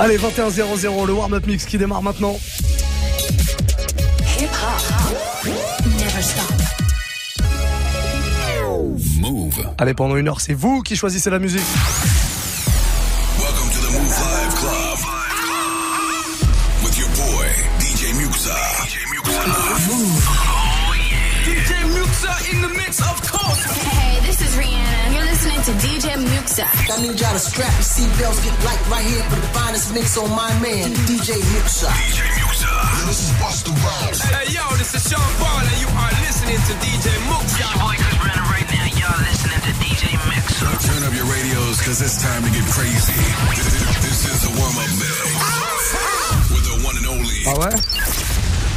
Allez, 21-0-0, le warm-up mix qui démarre maintenant. Move. Allez, pendant une heure, c'est vous qui choisissez la musique. DJ I need y'all to strap your seatbelts, get light right here for the finest mix on my man, DJ Muxa. DJ Muxa. Yo, this is Busta Rhymes. Hey, yo, this is Sean Paul, and you are listening to DJ Muxa. Your boy Chris Brennan right now. Y'all listening to DJ Muxa. Turn up your radios, cause it's time to get crazy. This is a warm-up mix. With the one and only. Ah ouais?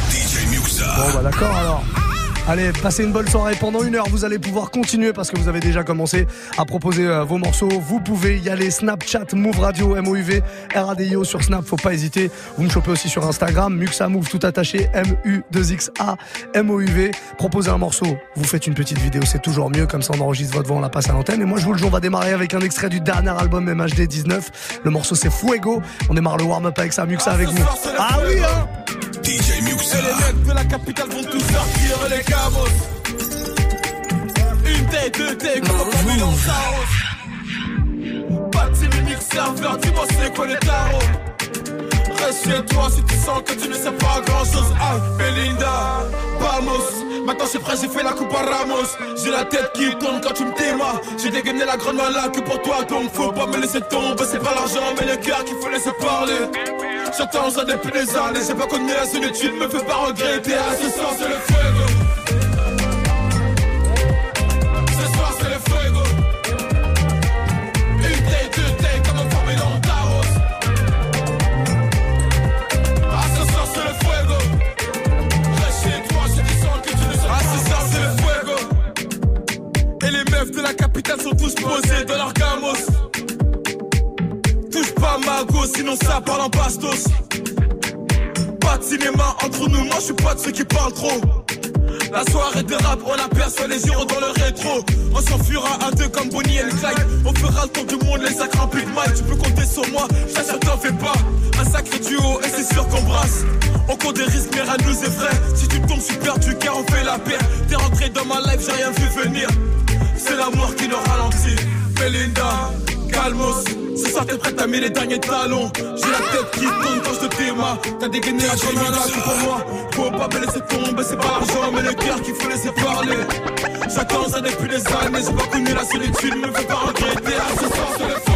DJ Muxa. Bon, bah d'accord alors. Allez, passez une bonne soirée. Pendant une heure, vous allez pouvoir continuer parce que vous avez déjà commencé à proposer euh, vos morceaux. Vous pouvez y aller. Snapchat, Move Radio, MOUV, RADIO sur Snap. Faut pas hésiter. Vous me chopez aussi sur Instagram. Muxa Move tout attaché. M-U-2-X-A, M-O-U-V. Proposez un morceau. Vous faites une petite vidéo. C'est toujours mieux. Comme ça, on enregistre votre voix, on la passe à l'antenne. Et moi, je vous le dis, on va démarrer avec un extrait du dernier album MHD 19. Le morceau, c'est Fuego. On démarre le warm-up avec ça. Muxa avec vous. Ah oui, hein! DJ. Et les mecs de la capitale vont tous sortir les cabos. Une tête, deux têtes, comme on dans Pas de mix serveur, dis-moi c'est quoi les tarots. Reste chez toi si tu sens que tu ne sais pas grand chose. Ah, Belinda, vamos. Maintenant c'est prêt, j'ai fait la coupe à Ramos. J'ai la tête qui tourne quand tu me démarres. J'ai dégainé la grande malade que pour toi, donc faut pas me laisser tomber. C'est pas l'argent, mais le cœur qu'il faut laisser parler. Ça depuis des années, j'ai pas connu la solitude, me fais pas regretter. Ce soir, c'est le fuego. Ce soir, c'est le fuego. Une taille, deux comme un formé dans Taros. À ce soir, c'est le fuego. Reste chez toi, je dis que tu ne sais pas. À ce soir, c'est le fuego. Et les meufs de la capitale sont tous posés sinon ça parle en bastos. Pas de cinéma entre nous, moi je suis pas de ceux qui parlent trop. La soirée de rap, on aperçoit les gyros dans le rétro. On s'enfuira à deux comme Bonnie et Clyde. On fera le tour du monde, les sacres remplis de mal. Tu peux compter sur moi, ça t'en fais pas. Un sacré duo et c'est sûr qu'on brasse. On compte des risques, mais rien nous est vrai. Si tu tombes, je suis perdu car on fait la paix. T'es rentré dans ma life, j'ai rien vu venir. C'est la mort qui nous ralentit. Belinda, calmos. Ce soir t'es prête à mis les derniers talons. J'ai la tête qui tourne quand je te démarre T'as dégainé à comme un pour moi. Faut pas me laisser tomber, c'est pas l'argent Mais le cœur qu'il faut laisser parler. J'attends ça depuis des années J'ai pas connu la solitude, me fais pas regretter. À ce soir c'est le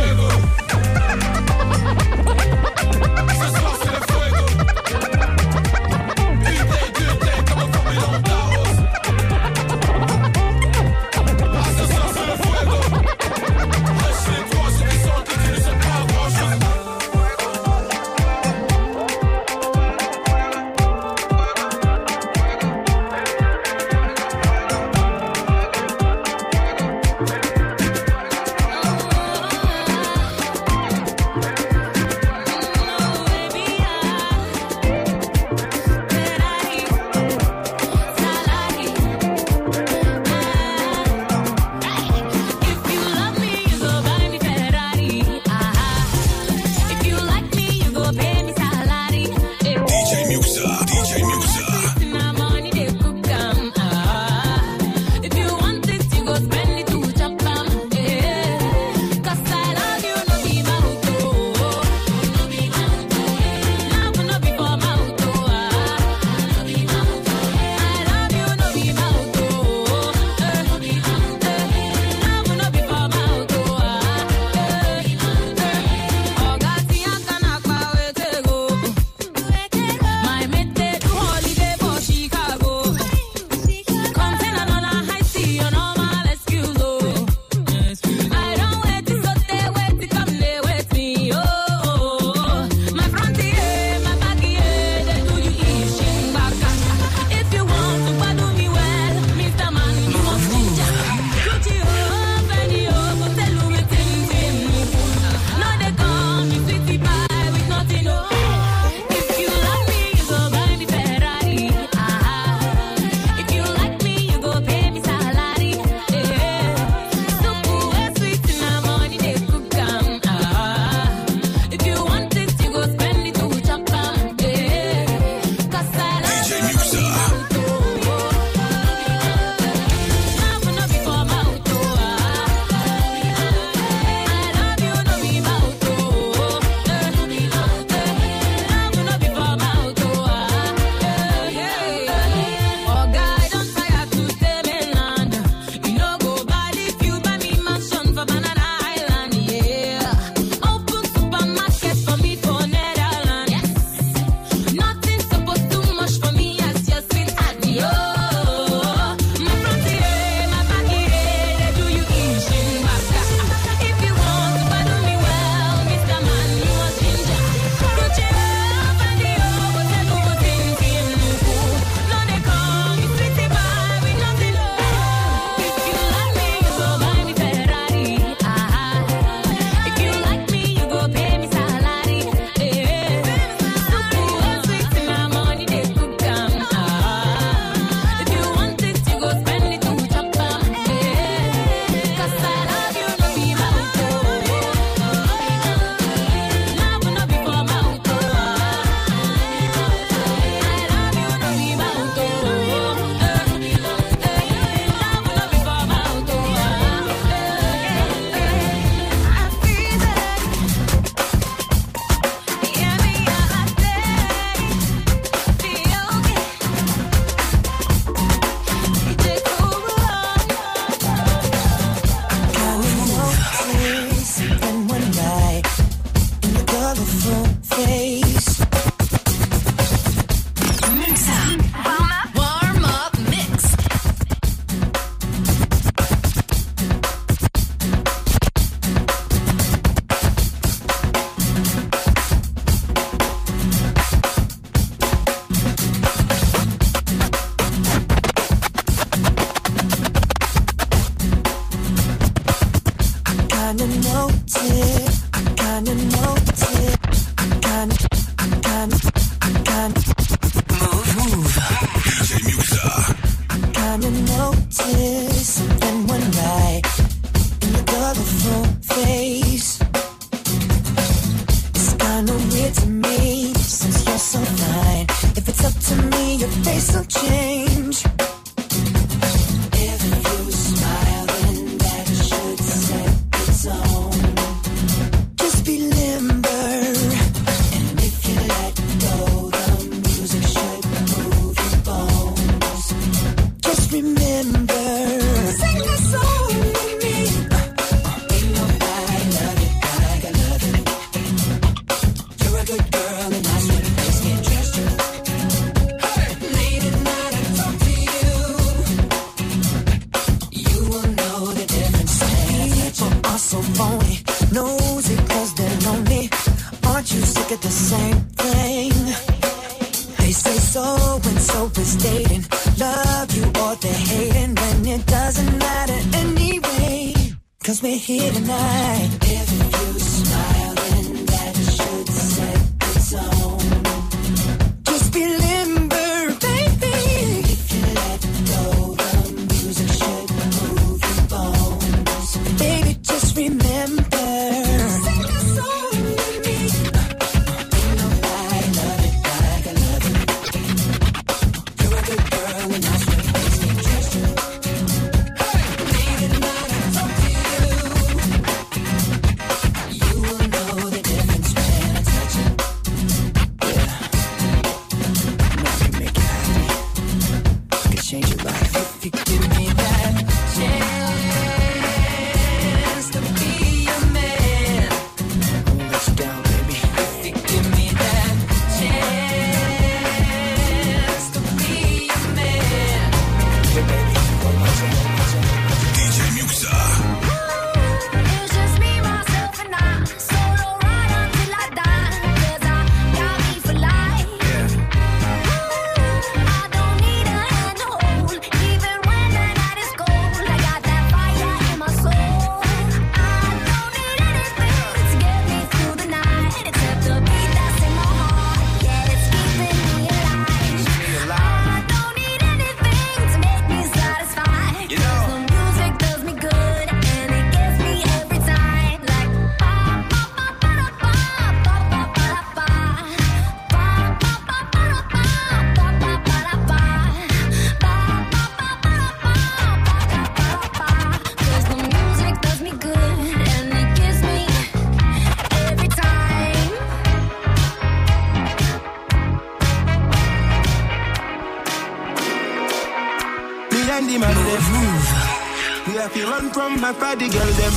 the girl them.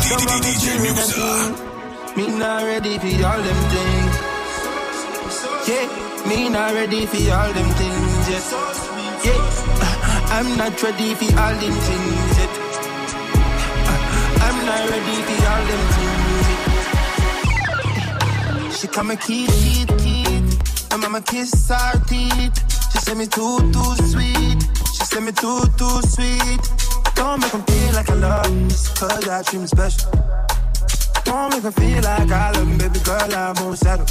Some of me and not ready for all them things. Yeah, me not ready for all them things yet. Yeah, I'm not ready for all them things yet. I'm not ready for all them things yet. She come and keep, keep, keep. My mama kiss her teeth. She said me too, too sweet. She said me too, too sweet. Don't make them feel like I love just cause I treat me special. Don't make them feel like I love them, baby girl, I won't settle.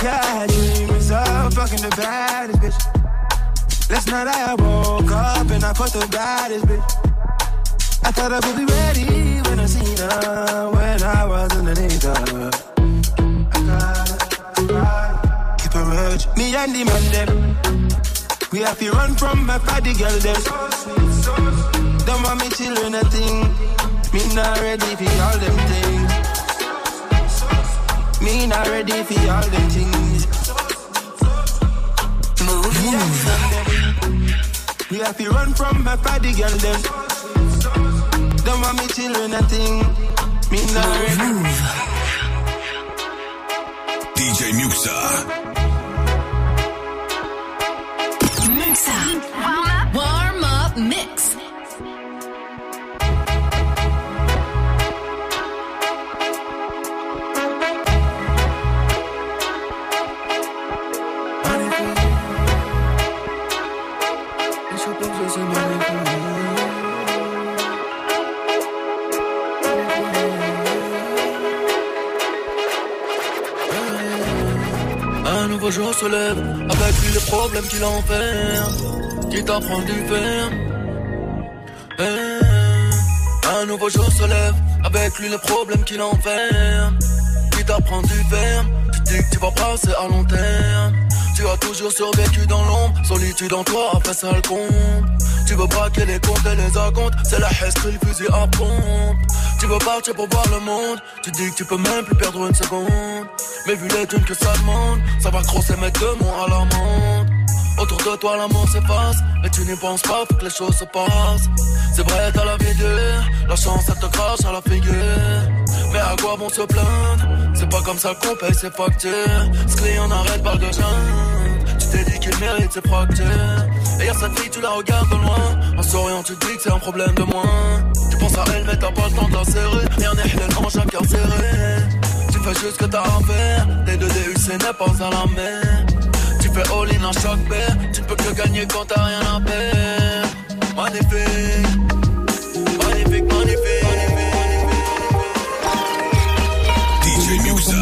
Yeah, I had dreams of fucking the baddest bitch. Last night I woke up and I put the baddest bitch. I thought I would be ready when I seen her, when I was underneath her. I gotta, keep her urge. Me and the man them, we have to run from my body girl them. Don't want me children a thing. Me not ready for all them things. Me not ready for all them things. Move, move. We have to run from my body girl them. Don't want me children a thing. Me not ready. Move. DJ. Muxa. Qui t'apprend du fer. Eh, un nouveau jour se lève avec lui les problèmes qu'il enferme, qui t'apprend du fer. Tu dis que tu vas passer à long terme. Tu as toujours survécu dans l'ombre, solitude en toi a fait ça le compte. Tu veux braquer les comptes et les acomptes, c'est la hesse le fusil à pompe. Tu veux partir pour voir le monde, tu dis que tu peux même plus perdre une seconde. Mais vu les thunes que ça demande, ça va grosser mettre deux mots à l'amende. Autour de toi l'amour s'efface, mais tu n'y penses pas, faut que les choses se passent. C'est vrai, t'as la vie dure, la chance elle te crache à la figure. Mais à quoi bon se plaindre? C'est pas comme ça qu'on paye ses factures. Ce client arrête par de jeunes. Tu t'es dit qu'il mérite ses fractures. Et y'a cette fille, tu la regardes de loin. En souriant, tu te dis que c'est un problème de moins. Tu penses à elle, mais t'as pas le temps de la serrer. Rien n'est en chaque cœur serré. Tu fais juste ce que t'as à faire. Tes deux DUC n'est pas à la mer fais all-in à chaque paire. Tu ne peux que gagner quand t'as rien à perdre. Magnifique, magnifique, magnifique. magnifique. DJ Muxa.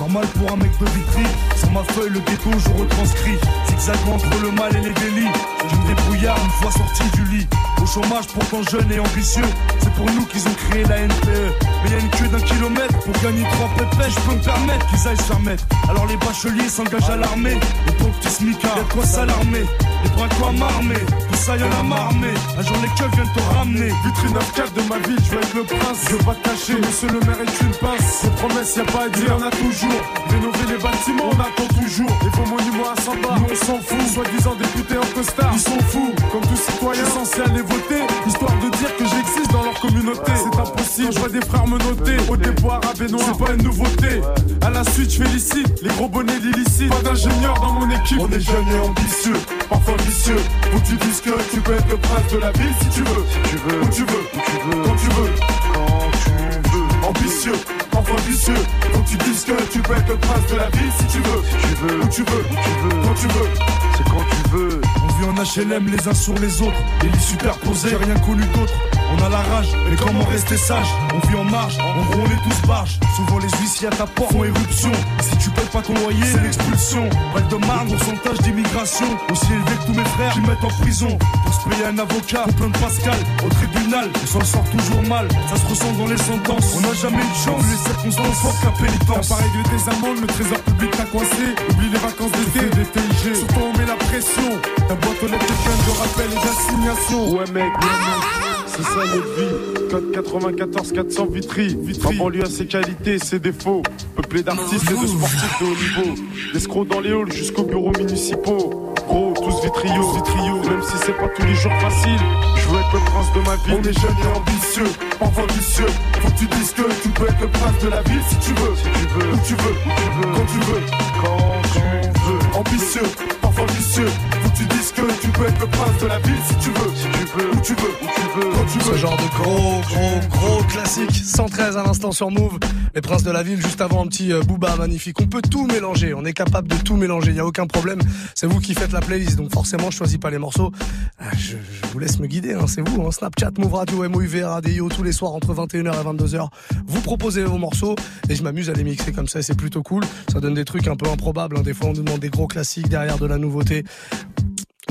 Normal pour un mec de vitrine, sur ma feuille le ghetto je retranscris Zigzag entre le mal et les délits Je me débrouillard une fois sorti du lit au chômage, pourtant jeune et ambitieux. C'est pour nous qu'ils ont créé la NPE. Mais y une queue d'un kilomètre pour gagner trois pépés. Je peux me permettre qu'ils aillent se faire. Alors les bacheliers s'engagent à l'armée. Les pauvres petits smicards, y'a quoi s'alarmer. Les bras quoi m'armer. Tout ça y'en a marmé. Un jour les keufs viennent te ramener. Vitrine 9-4 de ma ville, je vais être le prince. Je veux pas te cacher, monsieur le maire est une pince. Ces promesses, y a pas à dire, on a toujours. Rénover les bâtiments, on attend toujours. Et vos monuments à 100 bars, nous on s'en fout. Soi-disant députés en costard, ils sont fous. Comme tout citoyen censé aller voter, histoire de dire que j'existe dans leur communauté. C'est impossible, je vois des frères me noter. Au déboire à Benoît, c'est pas une nouveauté. À la suite, je félicite les gros bonnets d'illicite. Pas d'ingénieur dans mon équipe. On est jeunes et ambitieux, parfois vicieux. Où tu dises que tu peux être le prince de la ville si tu veux. Si tu veux, Où tu veux, où tu veux, quand tu veux. quand tu veux. Ambitieux, parfois vicieux. Faut que tu dises que tu peux être le prince de la ville si tu veux. Si tu veux, Où tu veux, où tu veux, quand tu veux. c'est quand tu veux. On vit en HLM les uns sur les autres, les lits superposés, j'ai rien connu d'autre. On a la rage, mais comment rester sage? On vit en marge, en gros on est tous barges. Souvent les huissiers à ta porte font éruption. Si tu payes pas ton loyer, c'est l'expulsion. Break de marne, pourcentage d'immigration. Aussi élevé que tous mes frères qui mettent en prison. Pour se payer un avocat, plein de Pascal, au tribunal, on s'en sort toujours mal. Ça se ressent dans les sentences. On n'a jamais eu de chance, les circonstances fortes qu'à T'as pénitence. pas réglé tes amendes, le trésor public t'a coincé. Oublie les vacances d'été, des TIG. Surtout on met la pression. Ta boîte aux lettres pleine de rappels et d'assignations. Ouais mec, ouais mec. C'est ça notre vie. Code 94 400 Vitry. Vitry. En banlieue à ses qualités, ses défauts. Peuplé d'artistes et de sportifs de haut niveau. L'escroc dans les halls jusqu'aux bureaux municipaux. Gros, tous vitrio, vitrio. Même si c'est pas tous les jours facile. Je veux être le prince de ma vie. On est jeunes et ambitieux, parfois vicieux. Faut que tu dises que tu peux être le prince de la ville si tu veux. Si tu veux, Où tu veux, où tu veux, quand tu veux. quand tu veux. Ambitieux, parfois vicieux. Faut que tu dises que tu peux être le prince de la ville si tu veux? Si tu veux, Où tu veux, où tu veux. quand tu Ce veux. genre de gros, gros, gros classique. 113 à l'instant sur Move. Les Princes de la Ville, juste avant un petit euh, Booba magnifique. On peut tout mélanger. On est capable de tout mélanger. Il n'y a aucun problème. C'est vous qui faites la playlist. Donc forcément, je choisis pas les morceaux. Ah, Je, je vous laisse me guider. hein. C'est vous. Hein. Snapchat, Move Radio, MOUV, Radio, tous les soirs entre 21h et 22h. Vous proposez vos morceaux et je m'amuse à les mixer comme ça. C'est plutôt cool. Ça donne des trucs un peu improbables. hein. Des fois, on nous demande des gros classiques derrière de la nouveauté.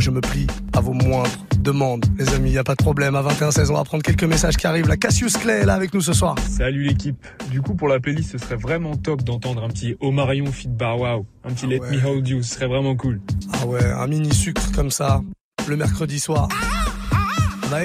Je me plie à vos moindres demandes, les amis, y a pas de problème. À 21-16, on va prendre quelques messages qui arrivent. La Cassius Clay est là avec nous ce soir. Salut l'équipe. Du coup, pour la playlist, ce serait vraiment top d'entendre un petit Omarion Fit Bar Wow, un petit Ah Let ouais. Me Hold You, ce serait vraiment cool. Ah ouais, un mini sucre comme ça, le mercredi soir.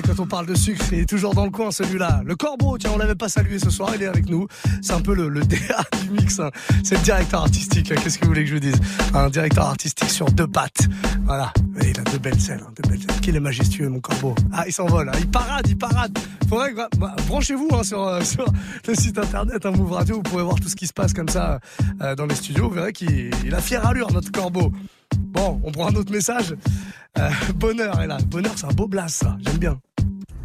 Quand on parle de sucre, il est toujours dans le coin celui-là. Le corbeau, tiens, on l'avait pas salué ce soir, il est avec nous. C'est un peu le, le DA du mix. hein. C'est le directeur artistique. hein. Qu'est-ce que vous voulez que je vous dise? Un directeur artistique sur deux pattes. Voilà. Et il a de belles selles, hein, de belles selles. Qu'il est majestueux, mon corbeau. Ah, il s'envole. hein. Il parade, il parade. Faudrait que, bah, branchez-vous hein, sur, euh, sur le site internet, hein, Move Radio. Vous pourrez voir tout ce qui se passe comme ça euh, dans les studios. Vous verrez qu'il il a fière allure, notre corbeau. Bon, on prend un autre message. Euh, Bonheur est là. Bonheur, c'est un beau blast, ça. J'aime bien.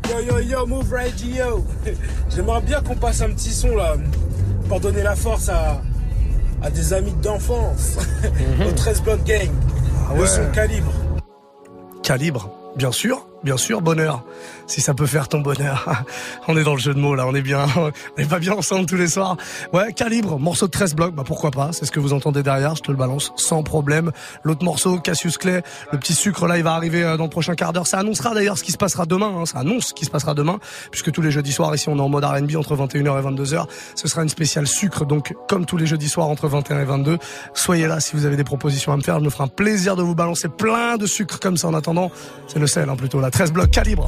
Yo yo yo, Move Radio. J'aimerais bien qu'on passe un petit son là pour donner la force à, à des amis d'enfance. Au 13 Block Gang. Ah Le son calibre. Calibre, bien sûr, bien sûr, bonheur. Si ça peut faire ton bonheur. on est dans le jeu de mots là, on est bien, on est pas bien ensemble tous les soirs. Ouais, calibre, morceau de 13 blocs, bah pourquoi pas, c'est ce que vous entendez derrière, je te le balance sans problème. L'autre morceau, Cassius Clay, le petit sucre là, il va arriver euh, dans le prochain quart d'heure. Ça annoncera d'ailleurs ce qui se passera demain, hein. ça annonce ce qui se passera demain, puisque tous les jeudis soirs ici on est en mode R&B entre 21h et 22h. Ce sera une spéciale sucre, donc comme tous les jeudis soirs entre 21 et 22. Soyez là si vous avez des propositions à me faire, je me ferai un plaisir de vous balancer plein de sucre comme ça en attendant. C'est le sel hein, plutôt là, 13 blocs, calibre.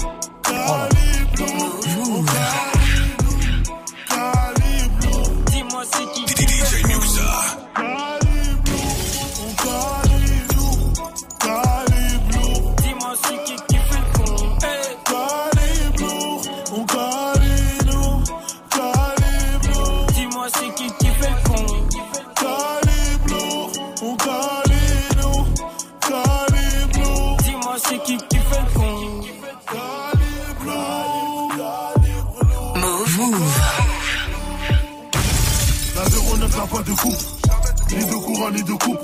Ni de courant ni de coupe.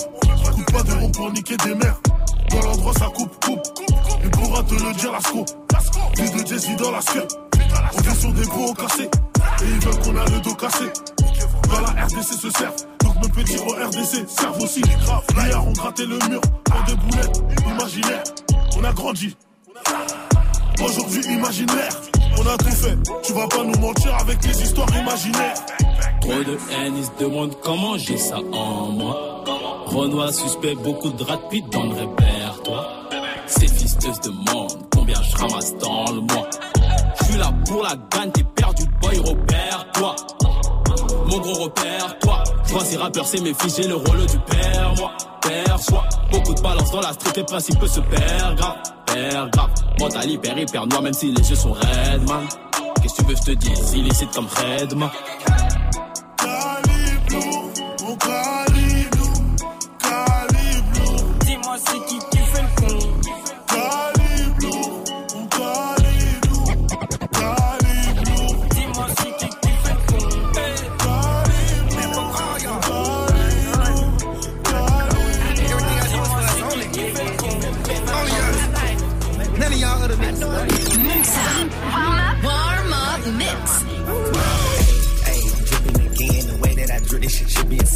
Coupe pas de rond pour niquer des mers. Dans l'endroit ça coupe, coupe. Il pourra te le dire, la scope. Ni de Jesse dans la scope. On vient sur des gros cassés. Et ils veulent qu'on a le dos cassé. Dans la RDC se servent. Donc même petit au RDC, serve aussi. Grave, d'ailleurs, on grattait le mur pour des boulettes imaginaires. On a grandi. Aujourd'hui, imaginaire. On a tout fait. Tu vas pas nous mentir avec tes histoires imaginaires. De haine, ils se demandent comment j'ai ça en moi? Renoir suspect, beaucoup de rapide dans le répertoire. Ces fisteuses de monde, combien je ramasse dans le mois. Je suis là pour la gagne, t'es perdu, boy, repère-toi. Mon gros repère, toi. Je vois ces rappeurs, c'est mes fiches, j'ai le rôle du père, moi. Perçois beaucoup de balance dans la street, les principes se perdent grave, perdent grave. Mental hyper, hyper noir, même si les yeux sont raides, man. Qu'est-ce que tu veux, je te dise, illicite comme Redman.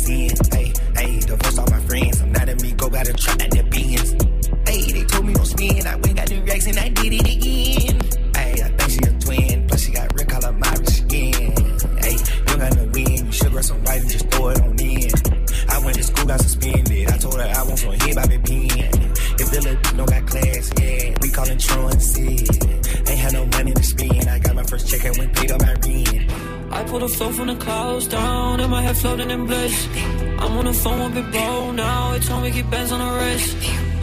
sin. Hey, hey, divorce all my friends. I'm not at me, go got a trap at the bins. Hey, they told me don't spin. I went got the racks and I did it. Floating in bliss. I'm on the phone with Big Bro now. It's on we keep bands on the wrist.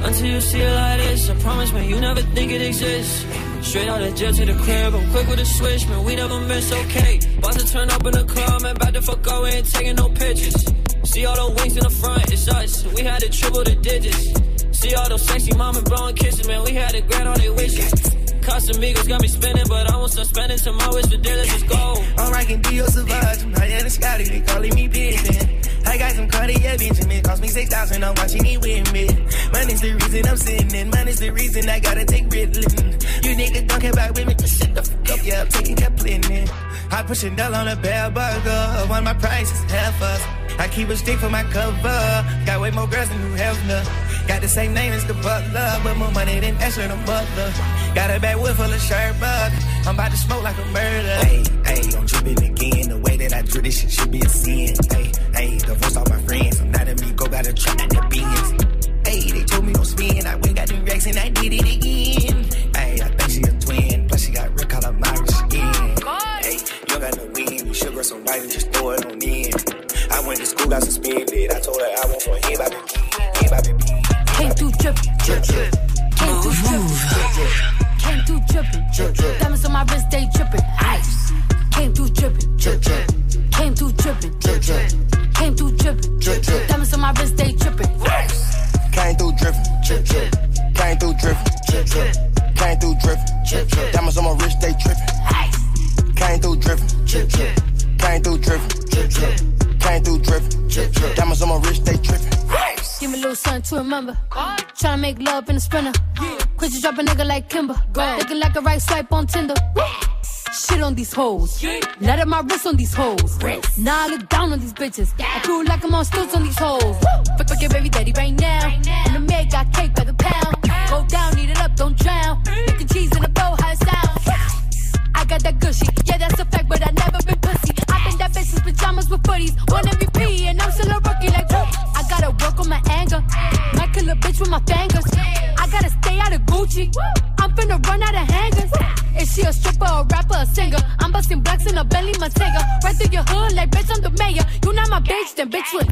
Until you see it like this, I promise, man, you never think it exists. Straight out of jail to the crib, I'm quick with a switch, man, we never miss, okay. About to turn up in the club, man, about to fuck go, we ain't taking no pictures. See all the wings in the front, it's us, we had to triple the digits. See all those sexy mom and blowing kisses, man, we had to grant all their wishes. Casamigos got me spinning, but I won't stop spending till my dealers is gold. I'm rocking Dio Savage, I'm higher than Scotty, they calling me Pippin. I got some Cartier Benjamin, cost me 6,000, I'm watching me win me. Money's the reason I'm sinning, money's the reason I gotta take Ritalin. You niggas don't care about women, just shut the fuck up, yeah, I'm taking Kaplan. I push doll on a bell burger, one my price is half us. I keep a stick for my cover, got way more girls than you have enough. Got the same name as the butler, but more money than Asher the butler. Got a bad wood full of sherbet. I'm about to smoke like a murder. Hey, hey, I'm dripping again. The way that I drip this shit should be a sin. Hey, hey, divorce all my friends. I'm not a me, go got a truck at the beans. Hey, they told me don't spin. I went got them racks and I did it again. Hey, I think she a twin. Plus she got red color Irish skin. Hey, you got no win. You sugar some white and just throw it on in. I went to school, got suspended. I told her I want for him, I be him, I be Came through drippin', drip, drip. Came through drippin', Came through drippin', drip, drip. Diamonds on my wrist, they drippin', ice. Came through drippin', drip, drip. Came through drippin', drip. Came through drippin', drip. Diamonds on my wrist, they drippin', ice. Came through drippin', drip, drip. Came through drippin', drip, drip. Came through drippin', drip, drip. Diamonds on my wrist, they drippin', ice. Came through drippin', drip, drip. Came through drippin', drip, drip. Came through drippin', drip, drip. Diamonds on my wrist, they Give me a little something to remember. Tryna make love in a sprinter. Quit you drop a nigga like Kimber. Looking like a right swipe on Tinder. Shit on these hoes. Let up my wrist on these hoes. Now I look down on these bitches. I cool like I'm on stilts on these hoes. Fuck, fuck your baby daddy right now. And the maid got cake by the pound. Go down, eat it up, don't drown. Making cheese in a bow, how it. I got that shit. Yeah, that's a fact, but I never been pussy. I've been that bitch since pajamas with footies. Right through your hood, like bitch, I'm the mayor. You not my bitch, then bitch, look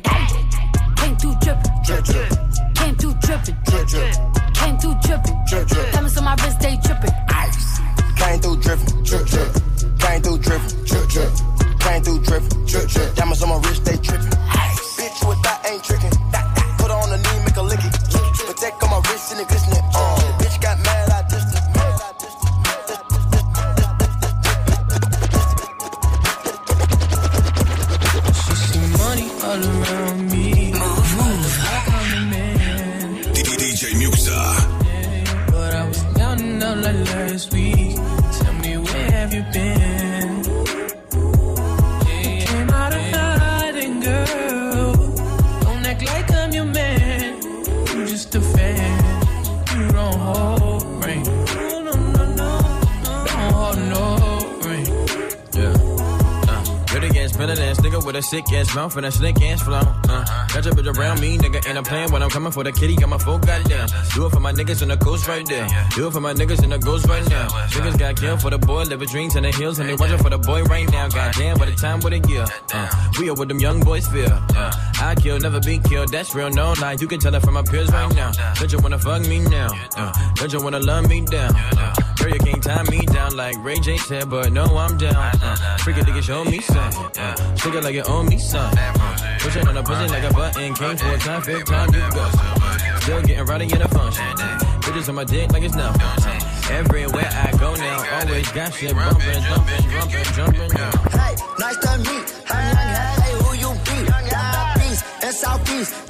ass and a slick ass flow. Uh, got your bitch around me, nigga, and I'm playing when I'm coming for the kitty. Got my full goddamn. Do it for my niggas in the coast right there. Do it for my niggas in the ghost right now. Niggas got killed for the boy, living dreams in the hills, and they watching for the boy right now. Goddamn, what a time, what a year. Uh, we are what them young boys feel. Uh, I kill, never be killed. That's real, no lie. You can tell it from my peers right now. Don't you wanna fuck me now? Uh, don't you wanna love me down? Uh, girl, you can't tie me down like Ray J said, but no, I'm down. Uh, freaking nigga, show me something. Uh, shake it like you owe me something. Uh, push it on the pussy like a button. Came for a time, fifth time you go. Still getting rowdy in the function. Bitches on my dick like it's nothing. Uh, everywhere I go now, always got shit bumping, jumping, jumping, jumping. Uh. Hey, nice to meet. I'm young, hey, who you be? Down east and southeast.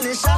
Spanish. I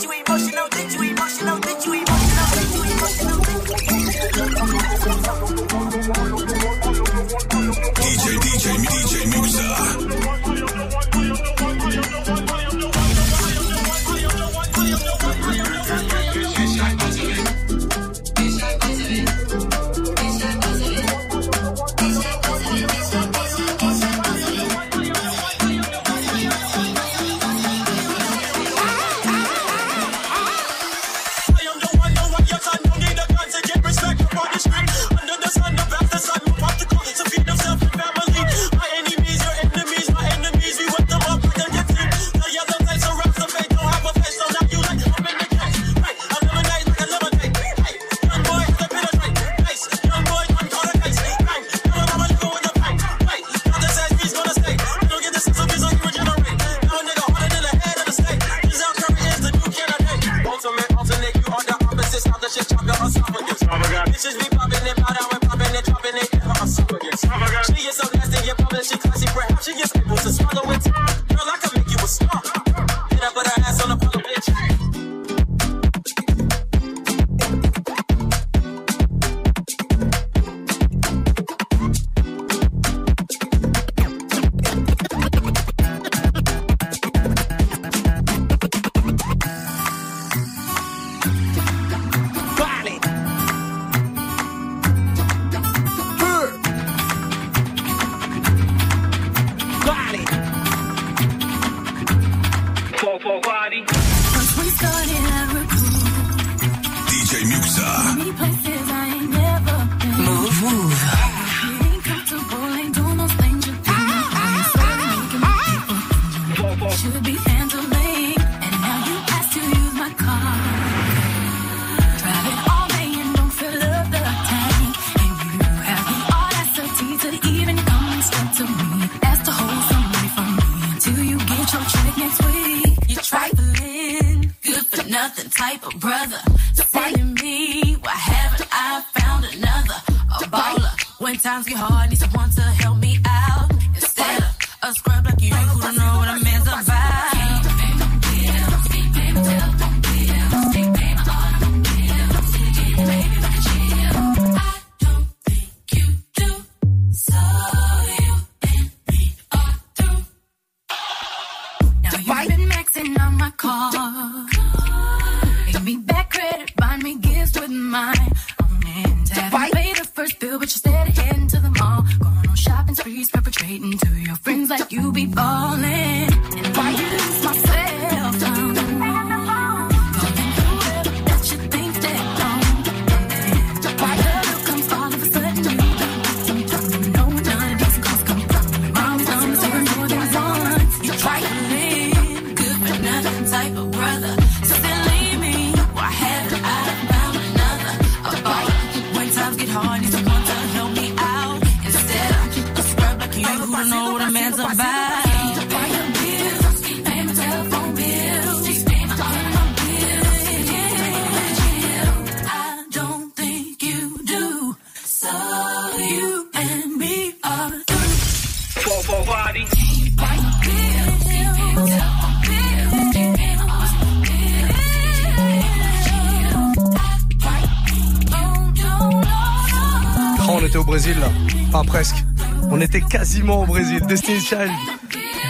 presque. On était quasiment au Brésil. Destiny's Child.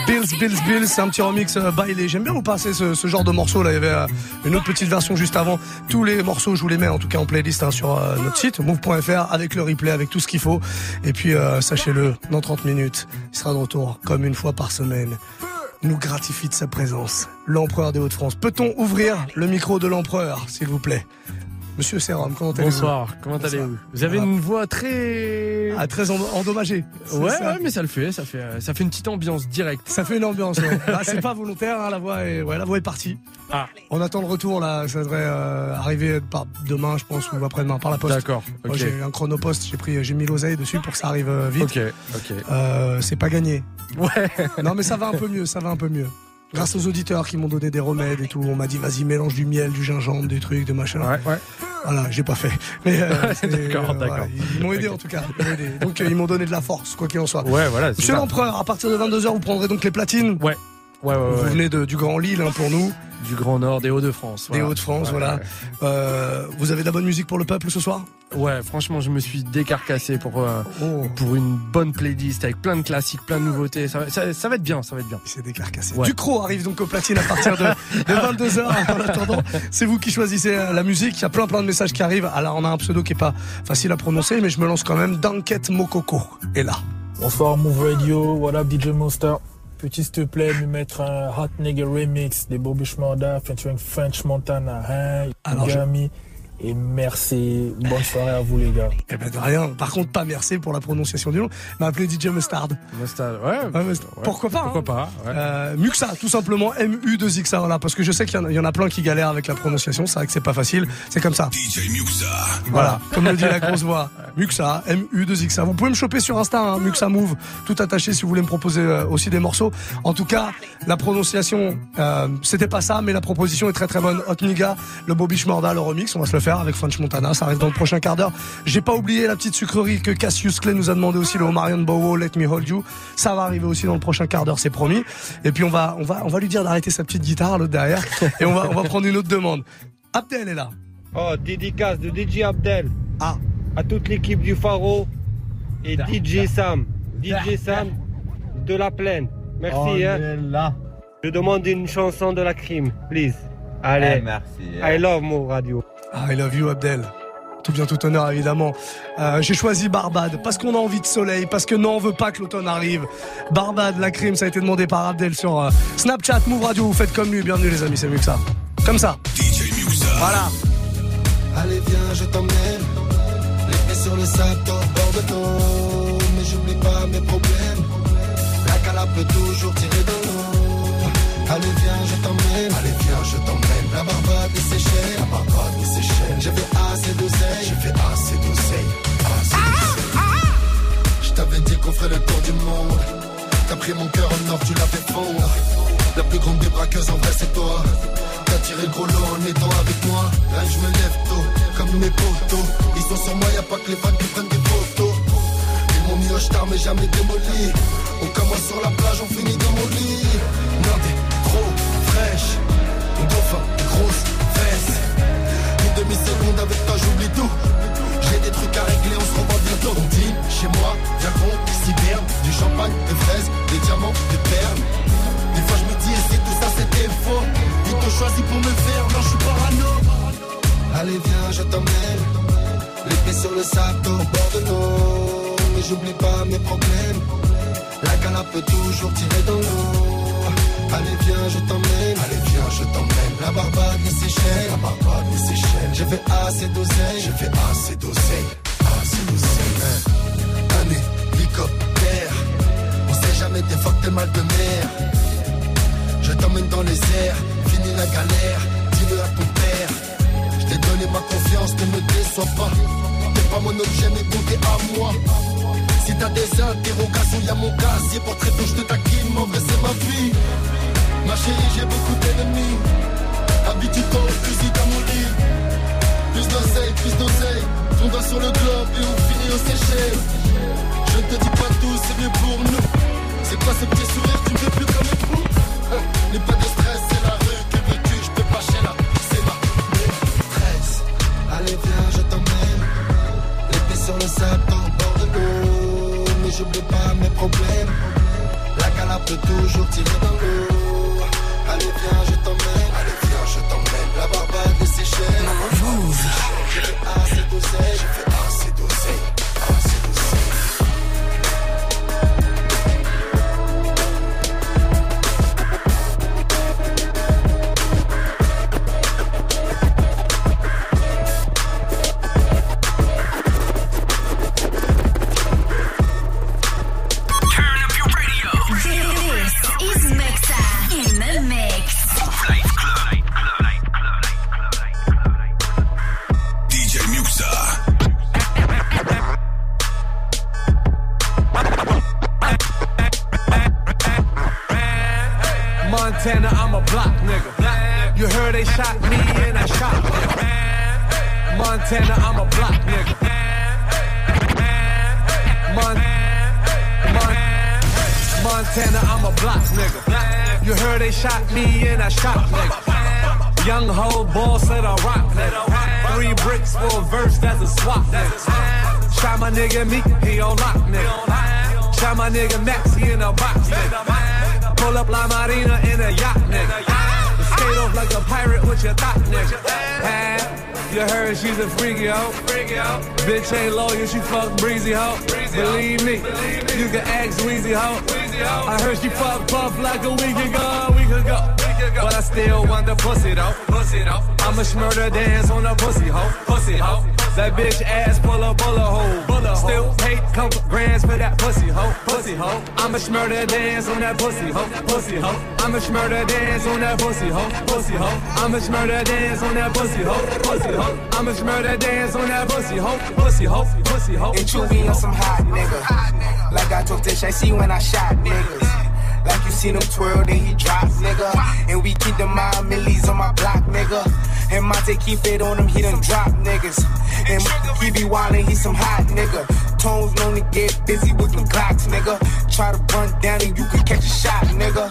Bills, Bills, Bills, c'est un petit remix euh, bailé. J'aime bien vous passer ce, genre de morceaux là. Il y avait euh, une autre petite version juste avant. Tous les morceaux, je vous les mets en tout cas en playlist hein, sur euh, notre site move.fr avec le replay, avec tout ce qu'il faut. Et puis sachez-le, dans 30 minutes, il sera de retour comme une fois par semaine. Nous gratifie de sa présence. L'empereur des Hauts-de-France. Peut-on ouvrir le micro de l'empereur, s'il vous plaît? Monsieur Serum, comment allez-vous Bonsoir, comment allez-vous Vous avez une voix très. Ah, très en- endommagée. Ouais, mais ça le fait, ça fait, ça fait une petite ambiance directe. Ça fait une ambiance. ouais. Là, c'est pas volontaire, hein, la voix est, ouais, la voix est partie. Ah. On attend le retour là, ça devrait euh, arriver par demain, je pense, ou après-demain par la poste. D'accord, Moi, ok. j'ai un chronopost, j'ai pris, j'ai mis l'oseille dessus pour que ça arrive euh, vite. Ok, ok. Euh, c'est pas gagné. Ouais. Non, mais ça va un peu mieux, ça va un peu mieux. Grâce aux auditeurs qui m'ont donné des remèdes et tout, on m'a dit vas-y mélange du miel, du gingembre, des trucs, des machins. Ouais, ouais. Voilà, j'ai pas fait. Mais euh, D'accord, euh, d'accord. ils m'ont aidé en tout cas. ils m'ont aidé. Donc euh, ils m'ont donné de la force, quoi qu'il en soit. Ouais, voilà. Monsieur l'empereur, à partir de 22h, vous prendrez donc les platines. Ouais. Ouais, ouais, Vous venez de- du Grand Lille hein, pour nous, Du Grand Nord, des Hauts-de-France. des. Hauts-de-France, voilà. ouais. Euh, vous avez de la bonne musique pour le peuple ce soir? Ouais, franchement, je me suis décarcassé pour, euh, Oh. pour une bonne playlist avec plein de classiques, plein de nouveautés. Ça, va- ça, ça va être bien, ça va être bien. Il s'est décarcassé. Ouais. Ducrot arrive donc au platine à partir de, de 22h. En attendant, c'est vous qui choisissez euh, la musique. Il y a plein plein de messages qui arrivent. Alors on a un pseudo qui est pas facile à prononcer, mais je me lance quand même. D'enquête Mokoko est là. Bonsoir Move Radio, what up DJ Monster? Peux-tu s'il te plaît me mettre un Hot Nigga Remix des Bobby Schmorda featuring French Montana, hein, Alors, je- et merci. Bonne soirée à vous les gars. Eh ben de rien. Par contre, pas merci pour la prononciation du nom. M'a appelé DJ Mustard. Mustard, ouais. Ouais, Mustard. Pourquoi pas Pourquoi hein. pas ouais. Euh, Muxa, tout simplement, MU2Xa, voilà, parce que je sais qu'il y en a- il y, en a plein qui galèrent avec la prononciation, c'est vrai que c'est pas facile, c'est comme ça. DJ Muxa. Voilà, comme le dit la grosse voix. Muxa, MU2Xa. Vous pouvez me choper sur Insta, hein, Muxa Move, tout attaché si vous voulez me proposer euh, aussi des morceaux. En tout cas, la prononciation, euh, c'était pas ça, mais la proposition est très très bonne. Hot Niga, le Bobby Schmorda, le remix, on va se le faire avec French Montana, ça arrive dans le prochain quart d'heure. J'ai pas oublié la petite sucrerie que Cassius Clay nous a demandé aussi, le Marion Bowo, Let Me Hold You. Ça va arriver aussi dans le prochain quart d'heure, c'est promis. Et puis on va, on va, on va lui dire d'arrêter sa petite guitare, l'autre derrière, et on va, on va prendre une autre demande. Abdel est là. Oh, dédicace de DJ Abdel. Ah. À toute l'équipe du Faro et DJ Sam. DJ Sam de la plaine. Merci. On hein. est là. Je demande une chanson de la crime, please. Allez. Eh, merci. I love Mo Radio. I love you Abdel. Tout bien, tout honneur évidemment. Euh, J'ai choisi Barbade parce qu'on a envie de soleil, parce que non, on veut pas que l'automne arrive. Barbade, la crime, ça a été demandé par Abdel sur euh, Snapchat, Move Radio. Vous faites comme lui. Bienvenue les amis, c'est mieux que ça. Comme ça. Voilà. Allez viens, je t'emmène. Les pieds sur le sable, bord de l'eau. Mais j'oublie pas mes problèmes. La cala peut toujours tirer de l'eau. Allez viens, je t'emmène. Allez viens, je t'emmène. La barbade des Seychelles. La barbade des Seychelles. J'ai fait assez d'oseille. J'ai fait assez d'oseille. Assez d'oseille. Je t'avais dit qu'on ferait le tour du monde. T'as pris mon cœur en or, tu l'as fait fondre. La plus grande des braqueuses en vrai, c'est toi. t'as tiré le gros lot en étant avec moi. Là, je me lève tôt, comme mes potos. Ils sont sur moi, y a pas que les fans qui prennent des photos. Ils m'ont mis au star, mais jamais démoli. On commence sur la plage, on finit dans mon lit. Non, trop fraîche. Dauphin, des grosses fesses. Une demi-seconde avec toi, j'oublie tout. J'ai des trucs à régler, on se revoit bientôt. On dit chez moi, viens qu'on s'hiberne. Du champagne, des fraises, des diamants, des perles. Des fois je me dis, et si tout ça c'était faux? Ils t'ont choisi pour me faire, non je suis parano Allez viens, je t'emmène pieds sur le sable, au bord de l'eau Mais j'oublie pas mes problèmes La cana peut toujours tirer dans l'eau Allez viens, je t'emmène. Allez viens, je t'emmène. La Barbade, les Seychelles La Barbade, les Seychelles J'ai fait assez d'oseille. J'ai fait assez d'oseille. Assez d'oseille. Un hélicoptère. On sait jamais fois que t'es mal de mer. Je t'emmène dans les airs, fini la galère, dis-le à ton père. Je t'ai donné ma confiance, ne me déçois pas. T'es pas mon objet, mais compter à moi. Si t'as des interrogations, y'a mon casier. Très tôt, je te taquine, vrai c'est ma vie. Ma chérie, j'ai beaucoup d'ennemis. Habitue-toi au fusil dans mon lit. Plus d'oseille, plus d'oseille. Ton doigt sur le globe et on finit au Seychelles. Je ne te dis pas tout, c'est mieux pour nous. C'est quoi ce petit sourire, tu me fais plus comme un fou N'aie pas de stress, c'est la rue, que veux-tu, je peux pas chez là, c'est ma maîtresse. Allez viens, je t'emmène, les pieds sur le sable, au bord de l'eau. Mais j'oublie pas mes problèmes, la cala peut toujours tirer dans l'eau. Allez viens, je t'emmène, allez viens, je t'emmène, la Barbade, les Seychelles. D'oseille, j'ai fait assez d'oseille, pussy though. Pussy though. I'ma smurder dance on the pussy hoe. Pussy hoe. That bitch ass full of bullet hole. Still pay couple grands for that pussy hoe. Pussy hoe. I'ma smurder dance on that pussy hoe. Pussy hoe. I'ma smurder dance on that pussy hoe. Pussy hoe. I'ma smurder dance on that pussy hoe. Pussy hoe. I'ma smurder dance on that pussy hoe. Pussy hoe. Pussy hoe. And you be on some hot nigga. Like I told Tish, I see when I shot niggas. Seen him twirl, then he drop, nigga. And we keep the mind millies on my block, nigga. And Monte keep it on him, he done drop niggas. And he be wildin', he some hot nigga. Tones known to get busy with them Glocks, nigga. Try to run down and you can catch a shot, nigga.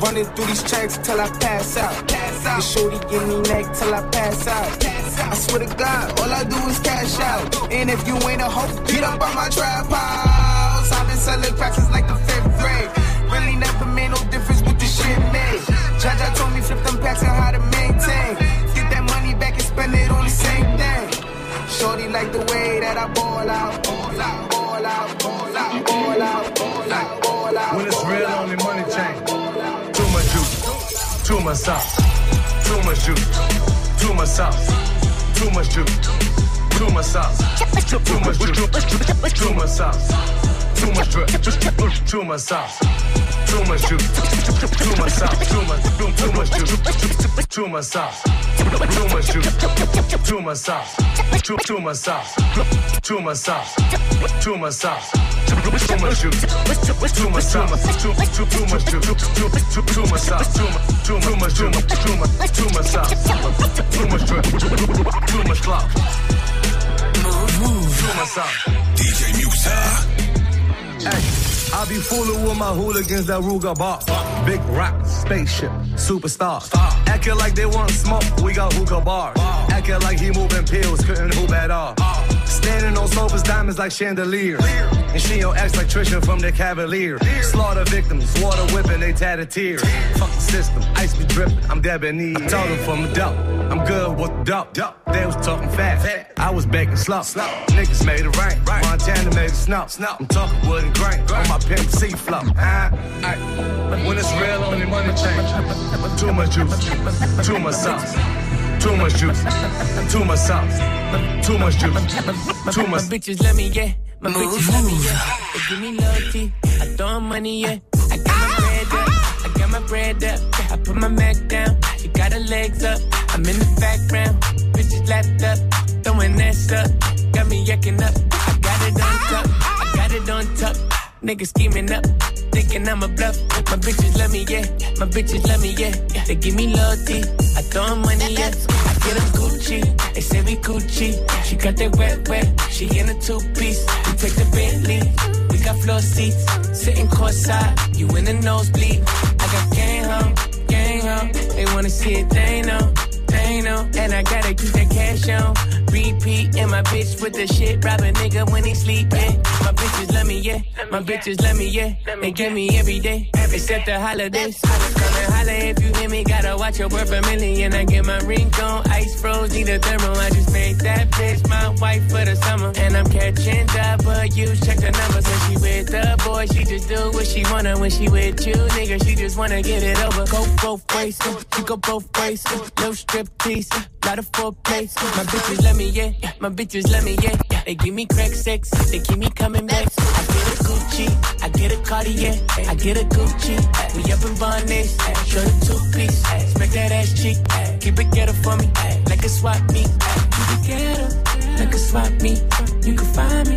Running through these tracks till I pass out. The shorty give me neck till I pass out. I swear to God, all I do is cash out. And if you ain't a hoe, get up on my trap house. I've been selling since like the fifth grade. Really never made no difference with the shit made. Jaja told me flip them packs and how to maintain. Get that money back and spend it on the same thing. Shorty like the way that I ball out, ball out, ball out, ball out, ball out, ball out, ball out. When it's real, only money change. Too much juice, too much sauce, too much juice, too much sauce, too much juice, too much sauce. Too much juice. Too much sauce. Too much drip. Too much sauce. Too much juice. Too much sauce. Too much. Too, too much juice. Too much sauce. Too much juice. Too much sauce. Too too much sauce. Too much sauce. Too much sauce. Too much juice. Too much sauce. Too too too much juice. Too too too much sauce. Too too too much too much sauce. Too much. Too much clout. Too much sauce. DJ Muxa. I be fooling with my hooligans that Ruger bar. Big rock, spaceship, superstar. Acting like they want smoke, we got hookah bars. Acting like he moving pills, couldn't hoop at all. Standing on sofas, diamonds like chandeliers. And she on X like Trisha from the Cavalier. Slaughter victims, water whipping, they tatted tears. Fuck the system, ice be dripping, I'm debonair. Told them from dope, I'm good with the dope. They was talking fast, I was baking slow. Niggas made it rain, Montana made it snow. I'm talking wood and grain on my pimp C flow. When it's real, only money change. Too much juice, too much sauce. Too much juice, too much sauce. Too much juice, too much. My bitches love me, yeah. My bitches love me, yeah. They give me loyalty. I throw 'em money, yeah. I got my bread up. I got my bread up. I put my Mac down. She got her legs up. I'm in the background. Bitches lapped up. Throwing ass up. Got me yucking up. I got it on top. I got it on top. Niggas scheming up. Thinking I'm a bluff. My bitches love me, yeah. My bitches love me, yeah. They give me loyalty. I throw money, yeah. I get them Gucci. They say we Gucci. She got that wet, wet. She in a two piece. We take the Bentley. We got floor seats. Sitting courtside. You in the nosebleed. I got gang home, gang home. They wanna see it, they know. They know, and I gotta keep that cash on. Repeat, and my bitch with the shit, rob a nigga when he sleeping. My bitches love me, yeah. My bitches love me, yeah. They give me every day, except the holidays. Come and holla if you hear me, gotta watch your word for million. I get my ring on, ice froze, need a thermal. I just made that bitch my wife for the summer. And I'm catching up, but you check the numbers when she with the boy. She just do what she wanna when she with you, nigga. She just wanna get it over. Go both ways, you go both ways. No strip tease, uh, lot of foreplay. My bitches let me, yeah. My bitches let me, yeah. They give me crack sex, they keep me coming back. I get a Gucci, I get a Cartier, I get a Gucci. We up in Barnes, show the two piece, smack that ass cheek. Keep it ghetto for me, like a swap meet. Keep it ghetto, like a swap meet. You can find me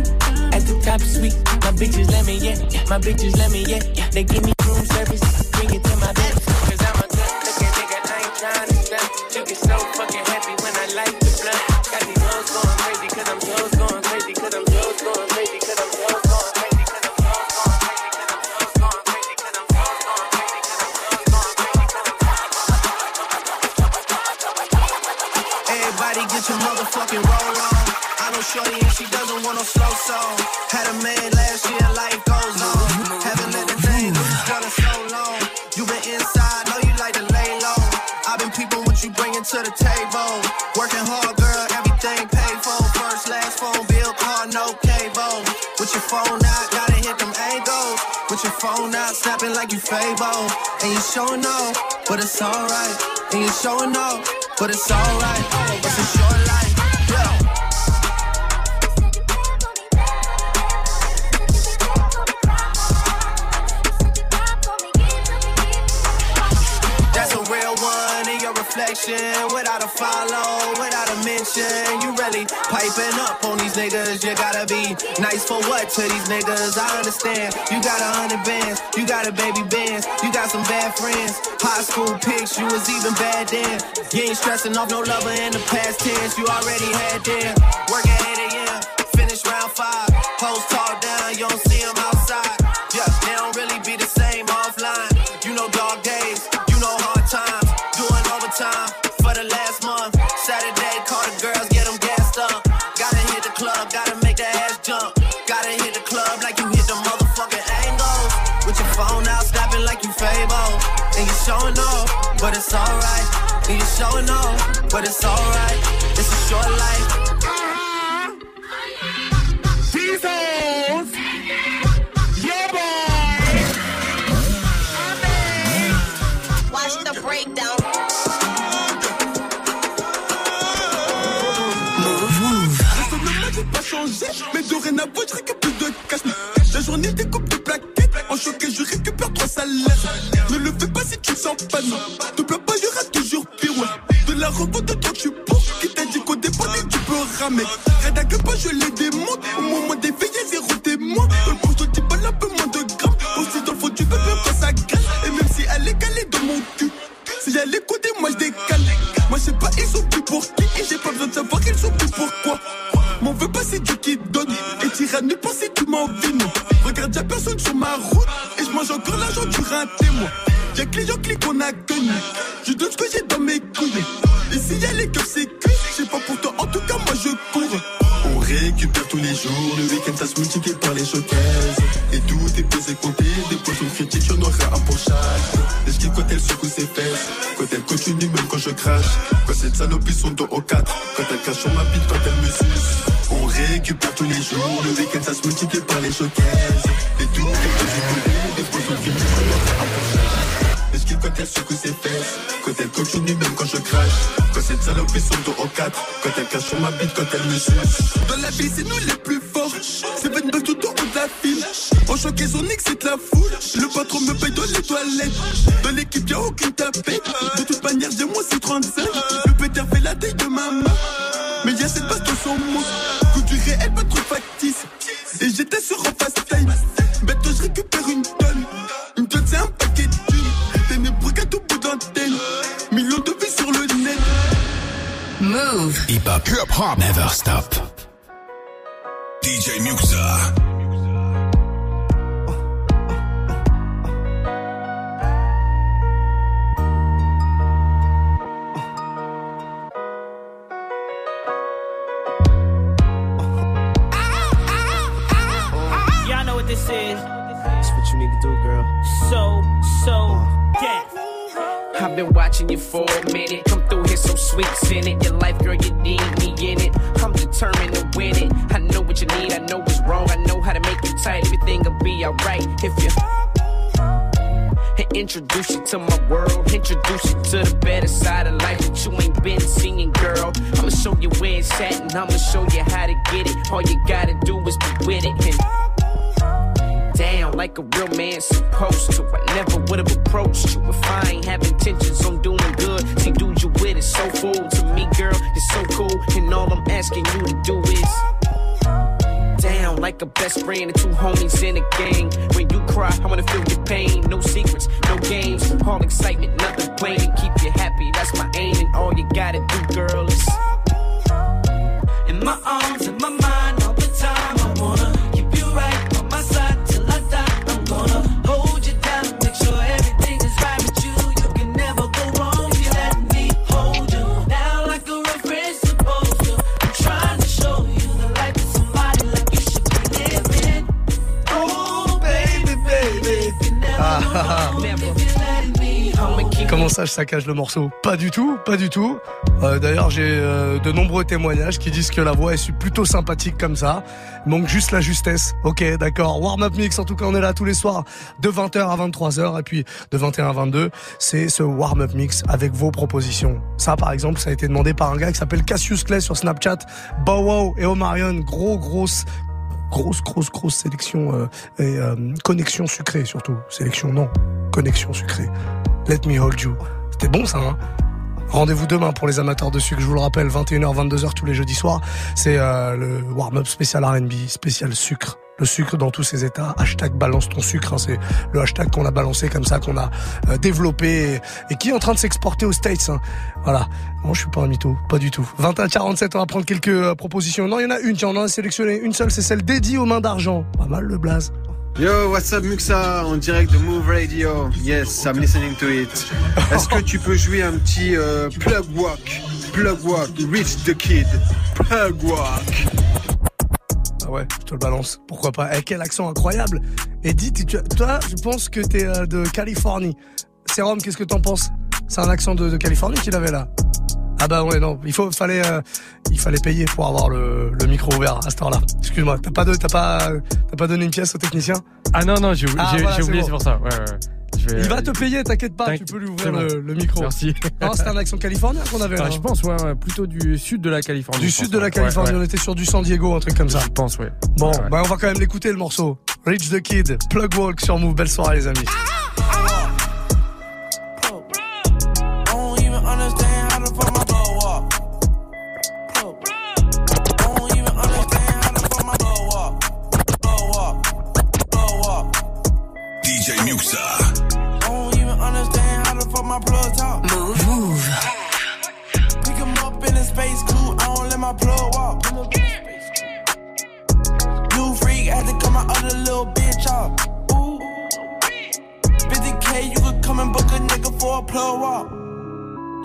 at the top suite. My bitches let me, yeah. My bitches let me, yeah. They give me fucking happy when I light And you for what to these niggas? I understand. You got a hundred bands, you got a baby bands, you got some bad friends. High school pics, you was even bad then. You ain't stressing off no lover in the past tense. You already had them. Work at 8 a.m., finish round five. Post talk down, you don't showing off, but it's alright. And you showing off, but it's alright. It's a short life. Jesus! Yeah, boy! Watch the breakdown. Move, move. changé, mais dorénavant, je récupère plus de cash. La journée, des coupes de. En choqué, je récupère trois salaires. Ne le fais pas si tu sens pas, non. Te plains pas, y'aura toujours pire. De la revente de toi, tu pour. Qui t'a dit qu'au départ, tu peux ramer. Rien que pas, je les démonte. Au moment des zéro témoin. Mange encore l'argent du raté, moi. Y'a que les gens cliquent, on a connu. Je donne ce que j'ai dans mes couilles. Et si y'a les keufs, c'est. Je sais pas pour toi, en tout cas, moi je cours. On récupère tous les jours, le week-end ça se multiplie par les showcases. Et tout est pesé compté, des poissons critiques, j'en aurai un pour chaque. Et je kiffe quand elle secoue ses fesses, quand elle continue même quand je crache. Quand cette salopie son dos au 4, quand elle cache sur ma bite, quand elle me suce. Récupère tous les jours, le week-end ça se multiplie par les showcases. Et tout est pesé compté, des. Et je kiffe quand elle secoue ses fesses, quand elle continue même quand je crache. Quand cette salopie son dos au 4, quand elle cache sur ma bite, quand elle me suce. Dans la vie, c'est nous les plus forts. C'est 20 balles tout au haut de la file. En choqué Sonic, c'est de la foule. Le patron me paye dans les toilettes. Dans l'équipe, y'a aucune tapette. De toute manière, j'ai moi c'est 35. Move. Hip hop. Never stop. DJ Muxa. Y'all know what this is. That's what you need to do, girl. So, so, uh. death. I've been watching you for a minute. Come through here, some sweets in it. Your life, girl, you need me in it. I'm determined to win it. I know what you need, I know what's wrong. I know how to make you tight. Everything'll be alright if you. Introduce you to my world. Introduce you to the better side of life that you ain't been seeing, girl. I'ma show you where it's at and I'ma show you how to get it. All you gotta do is be with it. And down like a real man supposed to. I never would have approached you if I ain't have intentions on doing good. See, dude, you with it so full to me, girl. You're so cool, and all I'm asking you to do is down like a best friend and two homies in a gang. When you cry, I wanna feel your pain. No secrets, no games, all excitement, nothing plain. Keep you happy, that's my aim, and all you gotta do, girl, is In my arms, in my ça, je saccage le morceau Pas du tout, pas du tout. Euh, D'ailleurs, j'ai euh, de nombreux témoignages qui disent que la voix est plutôt sympathique comme ça. Manque juste la justesse. Ok, d'accord. Warm Up Mix, en tout cas, on est là tous les soirs de 20h à 23h et puis de 21 à 22. C'est ce Warm Up Mix avec vos propositions. Ça, par exemple, ça a été demandé par un gars qui s'appelle Cassius Clay sur Snapchat. Bow Wow et Omarion, gros, grosse grosse, grosse, grosse sélection euh, et euh, connexion sucrée surtout. Sélection non, connexion sucrée. Let me hold you. C'était bon ça, hein Rendez-vous demain pour les amateurs de sucre, je vous le rappelle, 21h, 22h tous les jeudis soirs. C'est euh, le warm-up spécial R&B, spécial sucre. Le sucre dans tous ses états. Hashtag balance ton sucre. hein, c'est le hashtag qu'on a balancé comme ça, qu'on a euh, développé et, qui est en train de s'exporter aux States. hein. Voilà. Moi, je suis pas un mytho. Pas du tout. 20 à 47, on va prendre quelques euh, propositions. Non, il y en a une. Tiens, on en a sélectionné une seule. C'est celle dédiée aux mains d'argent. Pas mal le blaze. Yo, what's up Muxa, en direct de Move Radio. Yes, I'm listening to it. Est-ce que tu peux jouer un petit euh, plug walk, plug walk, reach the kid, plug walk. Ah ouais, je te le balance. Pourquoi pas? Eh, Quel accent incroyable Edith, tu, toi, je pense que t'es euh, de Californie. Sérum, qu'est-ce que t'en penses? C'est un accent de, de Californie qu'il avait là Ah bah ouais, non, il faut, fallait, euh, il fallait payer pour avoir le, le micro ouvert à cette heure-là. Excuse-moi, t'as pas, de, t'as pas, t'as pas donné une pièce au technicien? Ah non, non, j'ai Ah, j'ai- voilà, j'ai c'est oublié, bon. c'est pour ça. Ouais, ouais, vais. Il va te payer, t'inquiète pas, tu peux lui ouvrir bon. le, le micro. Merci. Non, c'était un accent californien qu'on avait là. Ah, je pense, ouais, ouais, plutôt du sud de la Californie. Du sud pense, de la. Californie, Ouais, on était sur du San Diego, un truc comme ça. Je pense, ouais. Bon, Ouais, ouais. bah on va quand même l'écouter le morceau. Reach the Kid, Plug Walk sur Move. Belle soirée les amis. I my plug talk. Move. Move. Pick him up in a space coupe. I don't let my plug walk. New freak had to cut my other little bitch off. Ooh. 50k, you could come and book a nigga for a plug walk.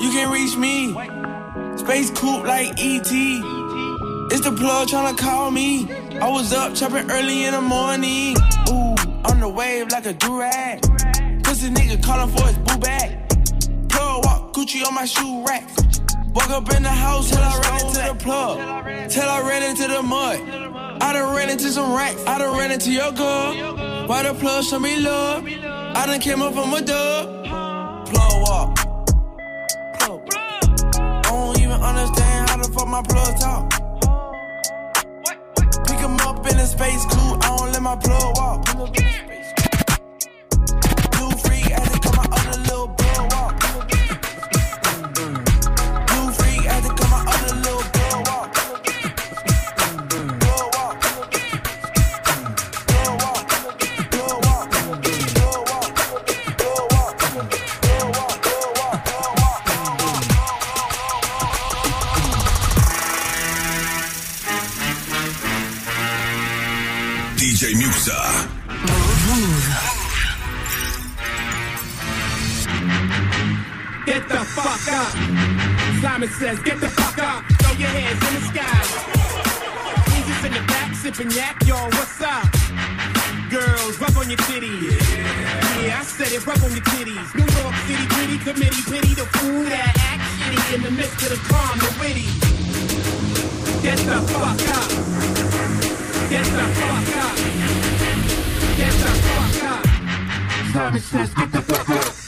You can reach me. Space coupe like ET. It's the plug tryna call me. I was up chopping early in the morning. Ooh, on the wave like a durag. Pussy nigga calling for his boo bag. Plug Gucci on my shoe rack. Walk up in the house till I ran into the plug. Till I ran into the mud. I done ran into some racks. I done ran into your girl. Why the plug show me love? I done came up from a dub. Plug walk. I don't even understand how the fuck my plug talk. Pick him up in a space coupe, I don't let my plug walk. Simon says, get the fuck up. Throw your hands in the sky. Jesus in the back, sipping yak, yo, what's up? Girls, rub on your titties. Yeah, I said it, rub on your titties. New York City, gritty committee, pity the fool that act shitty in the midst of the calm, the witty. Get the fuck up. Get the fuck up. Get the fuck up. Simon says, get the fuck up.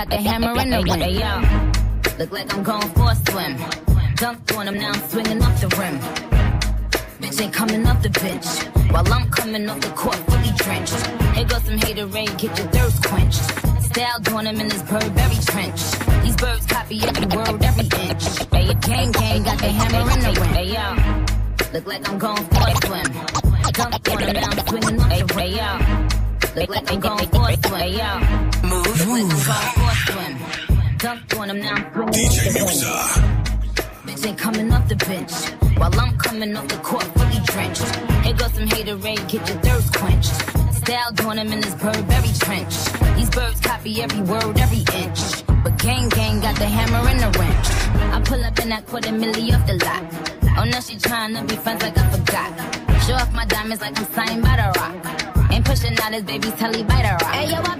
Got the hammer in the wind. Hey yo, look like I'm going for a swim. Dunked on him now, I'm swinging off the rim. Bitch ain't coming off the bench. While I'm coming off the court, fully drenched. Here goes some hater rain, get your thirst quenched. Style on him in his Burberry trench. These birds copy every word, every inch. Hey, gang gang got the hammer in the wind. Hey yo, look like I'm going for a swim. Dunk on him now, I'm swinging off the rim. Hey yo, like going move, DJ. Bitch ain't coming off the bench. While I'm coming off the court, fully drenched. Some get your thirst quenched. In Burberry trench. These birds copy every word, every inch. But gang gang got the hammer and the wrench. I pull up in that quarter milli the lot. Oh, now she be friends like I forgot. Show off my diamonds like I'm signed by the rock his baby's telly me to ride. I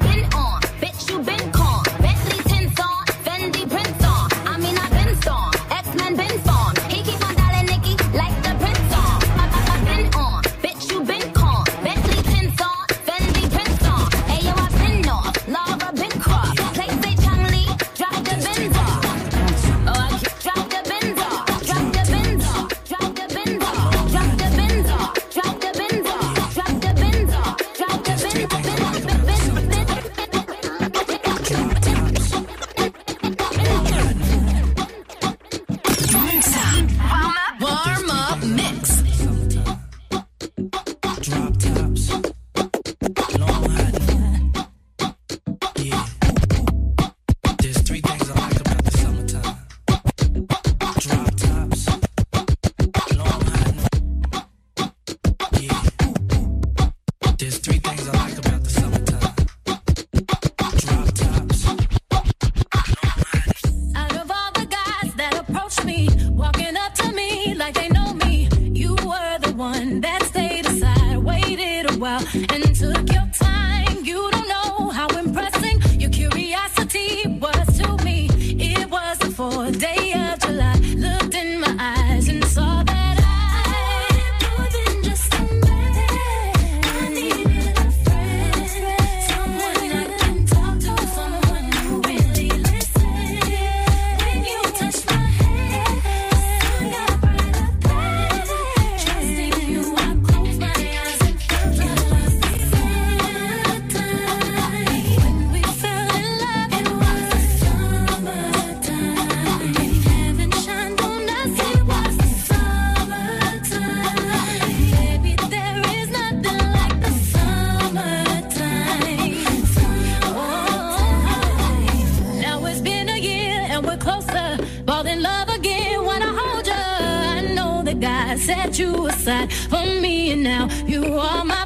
For me, and now you are my.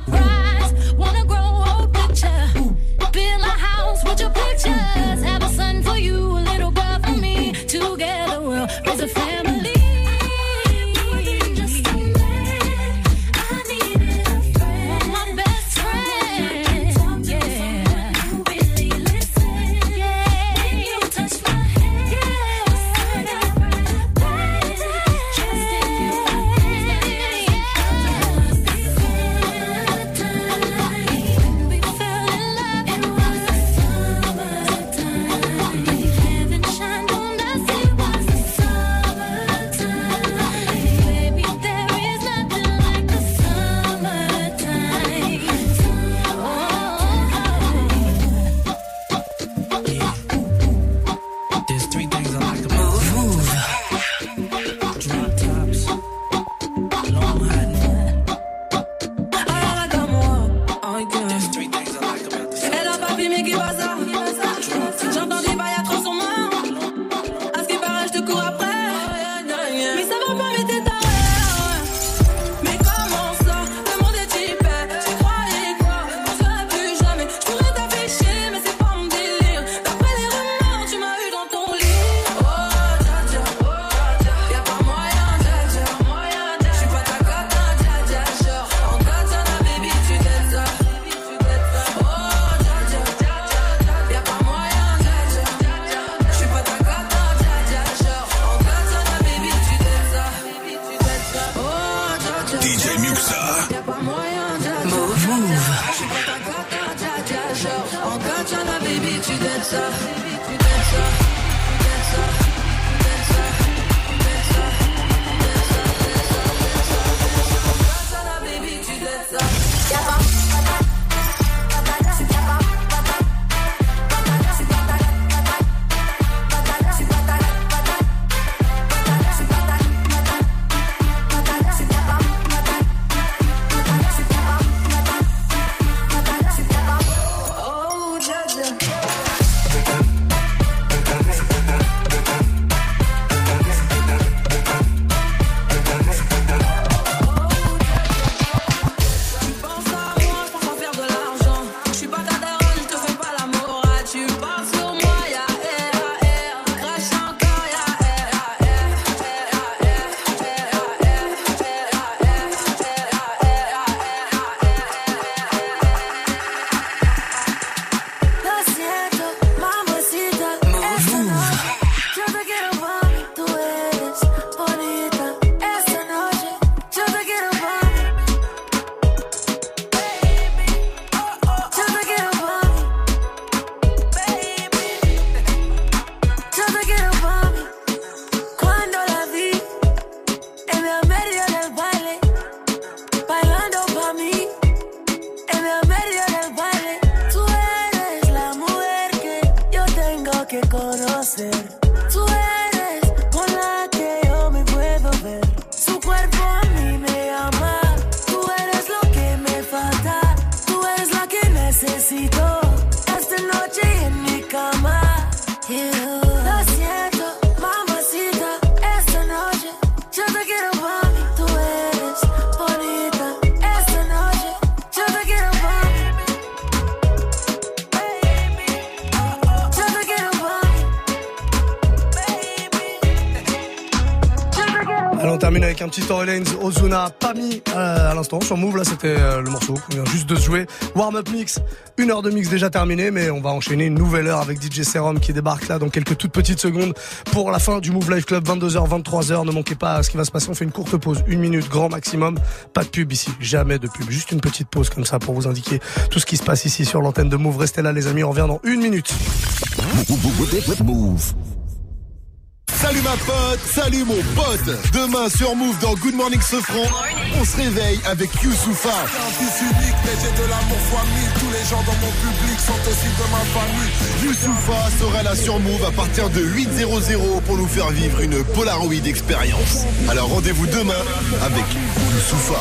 un petit Tory Lanez, Ozuna, Pami euh, à l'instant sur Move. Là, c'était euh, le morceau qu'on vient juste de se jouer. Warm Up Mix, une heure de mix déjà terminée, mais on va enchaîner une nouvelle heure avec DJ Serum qui débarque là dans quelques toutes petites secondes pour la fin du Move Live Club, 22h, 23h. Ne manquez pas ce qui va se passer. On fait une courte pause, une minute grand maximum. Pas de pub ici, jamais de pub. Juste une petite pause comme ça pour vous indiquer tout ce qui se passe ici sur l'antenne de Move. Restez là, les amis. On revient dans une minute. Move. Salut ma pote, salut mon pote. Demain sur Move dans Good Morning Sofran, on se réveille avec Youssoufa. un fils unique, mais j'ai de l'amour fois mille. Tous les gens dans mon public sont aussi de ma famille. Youssoufa sera là sur Move à partir de 8.00 pour nous faire vivre une Polaroid expérience. Alors rendez-vous demain avec Youssoufa.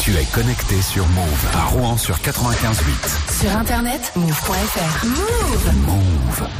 Tu es connecté sur Move à Rouen sur 95.8. Sur internet, move.fr. Move Move.